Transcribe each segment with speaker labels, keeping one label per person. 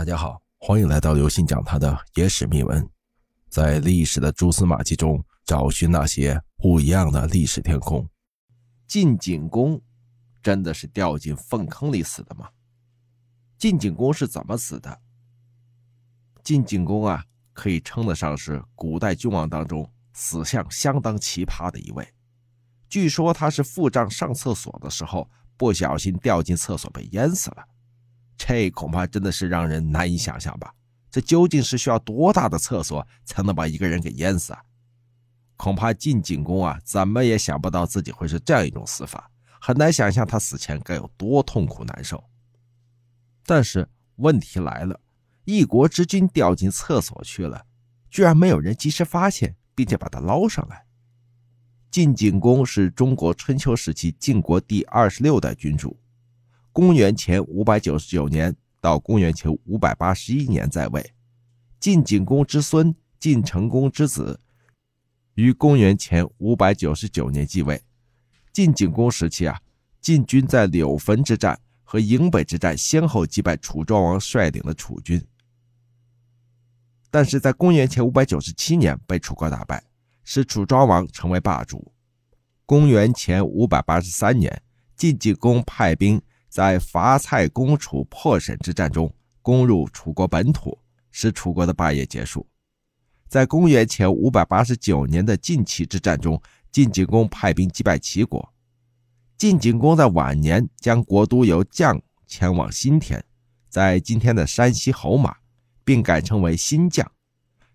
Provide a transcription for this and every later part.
Speaker 1: 大家好，欢迎来到刘信讲他的野史秘闻，在历史的蛛丝马迹中找寻那些不一样的历史天空。
Speaker 2: 晋景公真的是掉进粪坑里死的吗？晋景公是怎么死的？晋景公啊，可以称得上是古代君王当中死相相当奇葩的一位。据说他是腹胀上厕所的时候不小心掉进厕所被淹死了。这恐怕真的是让人难以想象吧？这究竟是需要多大的厕所才能把一个人给淹死啊？恐怕晋景公啊，怎么也想不到自己会是这样一种死法，很难想象他死前该有多痛苦难受。但是问题来了，一国之君掉进厕所去了，居然没有人及时发现，并且把他捞上来。晋景公是中国春秋时期晋国第二十六代君主。公元前五百九十九年到公元前五百八十一年在位，晋景公之孙晋成公之子，于公元前五百九十九年继位。晋景公时期啊，晋军在柳坟之战和营北之战先后击败楚庄王率领的楚军，但是在公元前五百九十七年被楚国打败，使楚庄王成为霸主。公元前五百八十三年，晋景公派兵。在伐蔡攻楚破沈之战中，攻入楚国本土，使楚国的霸业结束。在公元前五百八十九年的晋齐之战中，晋景公派兵击败齐国。晋景公在晚年将国都由绛迁往新田，在今天的山西侯马，并改称为新绛。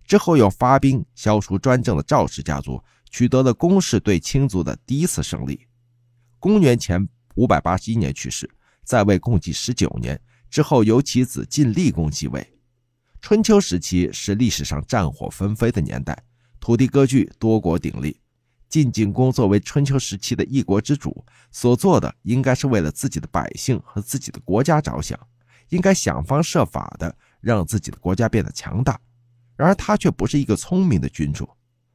Speaker 2: 之后又发兵消除专政的赵氏家族，取得了公室对卿族的第一次胜利。公元前五百八十一年去世。在位共计十九年之后，由其子晋厉公继位。春秋时期是历史上战火纷飞的年代，土地割据，多国鼎立。晋景公作为春秋时期的一国之主，所做的应该是为了自己的百姓和自己的国家着想，应该想方设法的让自己的国家变得强大。然而他却不是一个聪明的君主，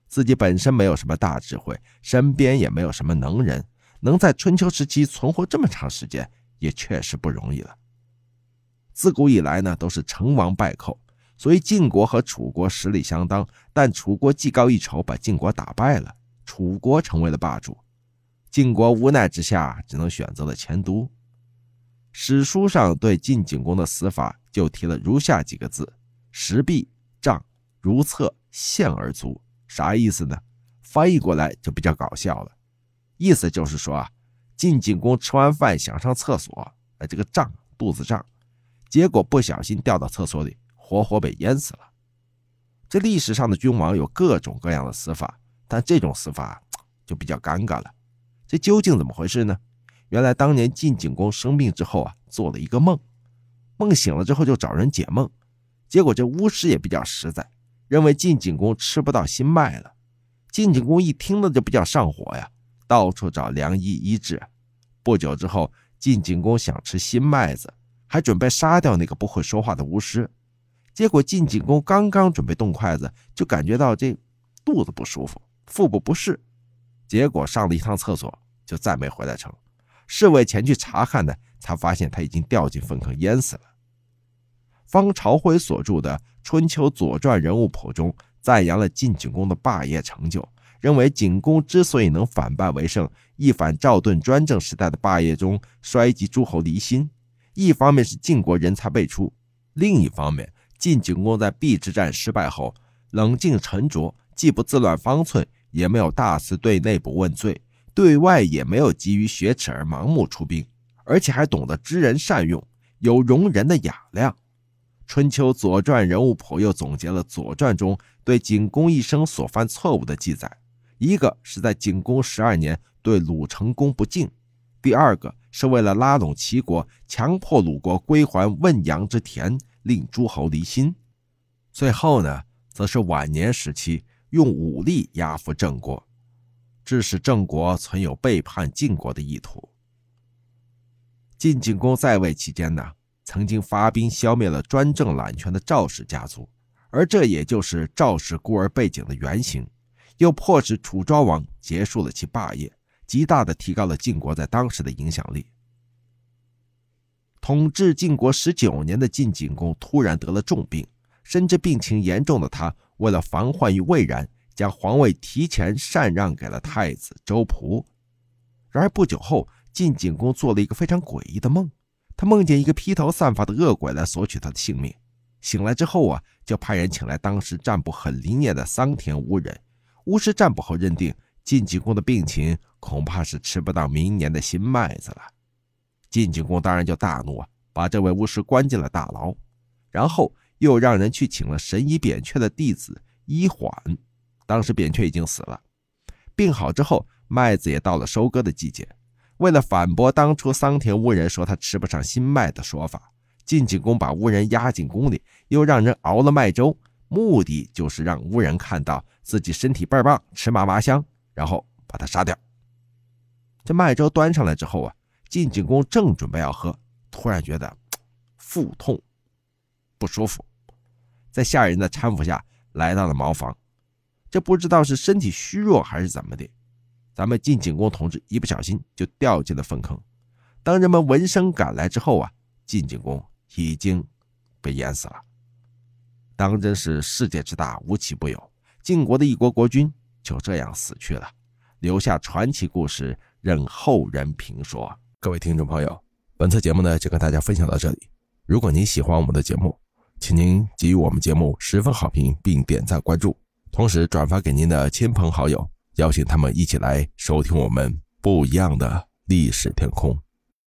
Speaker 2: 自己本身没有什么大智慧，身边也没有什么能人，能在春秋时期存活这么长时间。也确实不容易了。自古以来呢，都是成王败寇，所以晋国和楚国实力相当，但楚国技高一筹，把晋国打败了，楚国成为了霸主。晋国无奈之下，只能选择了迁都。史书上对晋景公的死法就提了如下几个字：石壁杖如厕陷而卒。啥意思呢？翻译过来就比较搞笑了，意思就是说啊。晋景公吃完饭想上厕所，哎，这个胀，肚子胀，结果不小心掉到厕所里，活活被淹死了。这历史上的君王有各种各样的死法，但这种死法就比较尴尬了。这究竟怎么回事呢？原来当年晋景公生病之后啊，做了一个梦，梦醒了之后就找人解梦，结果这巫师也比较实在，认为晋景公吃不到新麦了。晋景公一听了就比较上火呀。到处找良医医治。不久之后，晋景公想吃新麦子，还准备杀掉那个不会说话的巫师。结果，晋景公刚刚准备动筷子，就感觉到这肚子不舒服，腹部不适。结果上了一趟厕所，就再没回来成。侍卫前去查看呢，才发现他已经掉进粪坑淹死了。方朝辉所著的《春秋左传人物谱》中赞扬了晋景公的霸业成就。认为景公之所以能反败为胜，一反赵盾专政时代的霸业中衰及诸侯离心，一方面是晋国人才辈出，另一方面晋景公在邲之战失败后冷静沉着，既不自乱方寸，也没有大肆对内部问罪，对外也没有急于雪耻而盲目出兵，而且还懂得知人善用，有容人的雅量。春秋左传人物谱又总结了左传中对景公一生所犯错误的记载。一个是在景公十二年对鲁成公不敬，第二个是为了拉拢齐国，强迫鲁国归还汶阳之田，令诸侯离心。最后呢，则是晚年时期用武力压服郑国，致使郑国存有背叛晋国的意图。晋景公在位期间呢，曾经发兵消灭了专政揽权的赵氏家族，而这也就是赵氏孤儿背景的原型。又迫使楚庄王结束了其霸业，极大的提高了晋国在当时的影响力。统治晋国十九年的晋景公突然得了重病，甚至病情严重的他，为了防患于未然，将皇位提前禅让给了太子周仆。然而不久后，晋景公做了一个非常诡异的梦，他梦见一个披头散发的恶鬼来索取他的性命。醒来之后啊，就派人请来当时占卜很灵验的桑田巫人。巫师占卜后认定，晋景公的病情恐怕是吃不到明年的新麦子了。晋景公当然就大怒啊，把这位巫师关进了大牢，然后又让人去请了神医扁鹊的弟子医缓。当时扁鹊已经死了，病好之后，麦子也到了收割的季节。为了反驳当初桑田巫人说他吃不上新麦的说法，晋景公把巫人押进宫里，又让人熬了麦粥，目的就是让巫人看到自己身体倍儿棒，吃嘛嘛香，然后把他杀掉。这麦粥端上来之后啊。晋景公正准备要喝，突然觉得腹痛不舒服，在下人的搀扶下来到了茅房。这不知道是身体虚弱还是怎么的，咱们晋景公同志一不小心就掉进了粪坑。当人们闻声赶来之后啊，晋景公已经被淹死了。当真是世界之大，无奇不有。晋国的一国国君就这样死去了，留下传奇故事，任后人评说。
Speaker 1: 各位听众朋友，本次节目呢就跟大家分享到这里。如果您喜欢我们的节目，请您给予我们节目十分好评，并点赞关注，同时转发给您的亲朋好友，邀请他们一起来收听我们不一样的历史天空。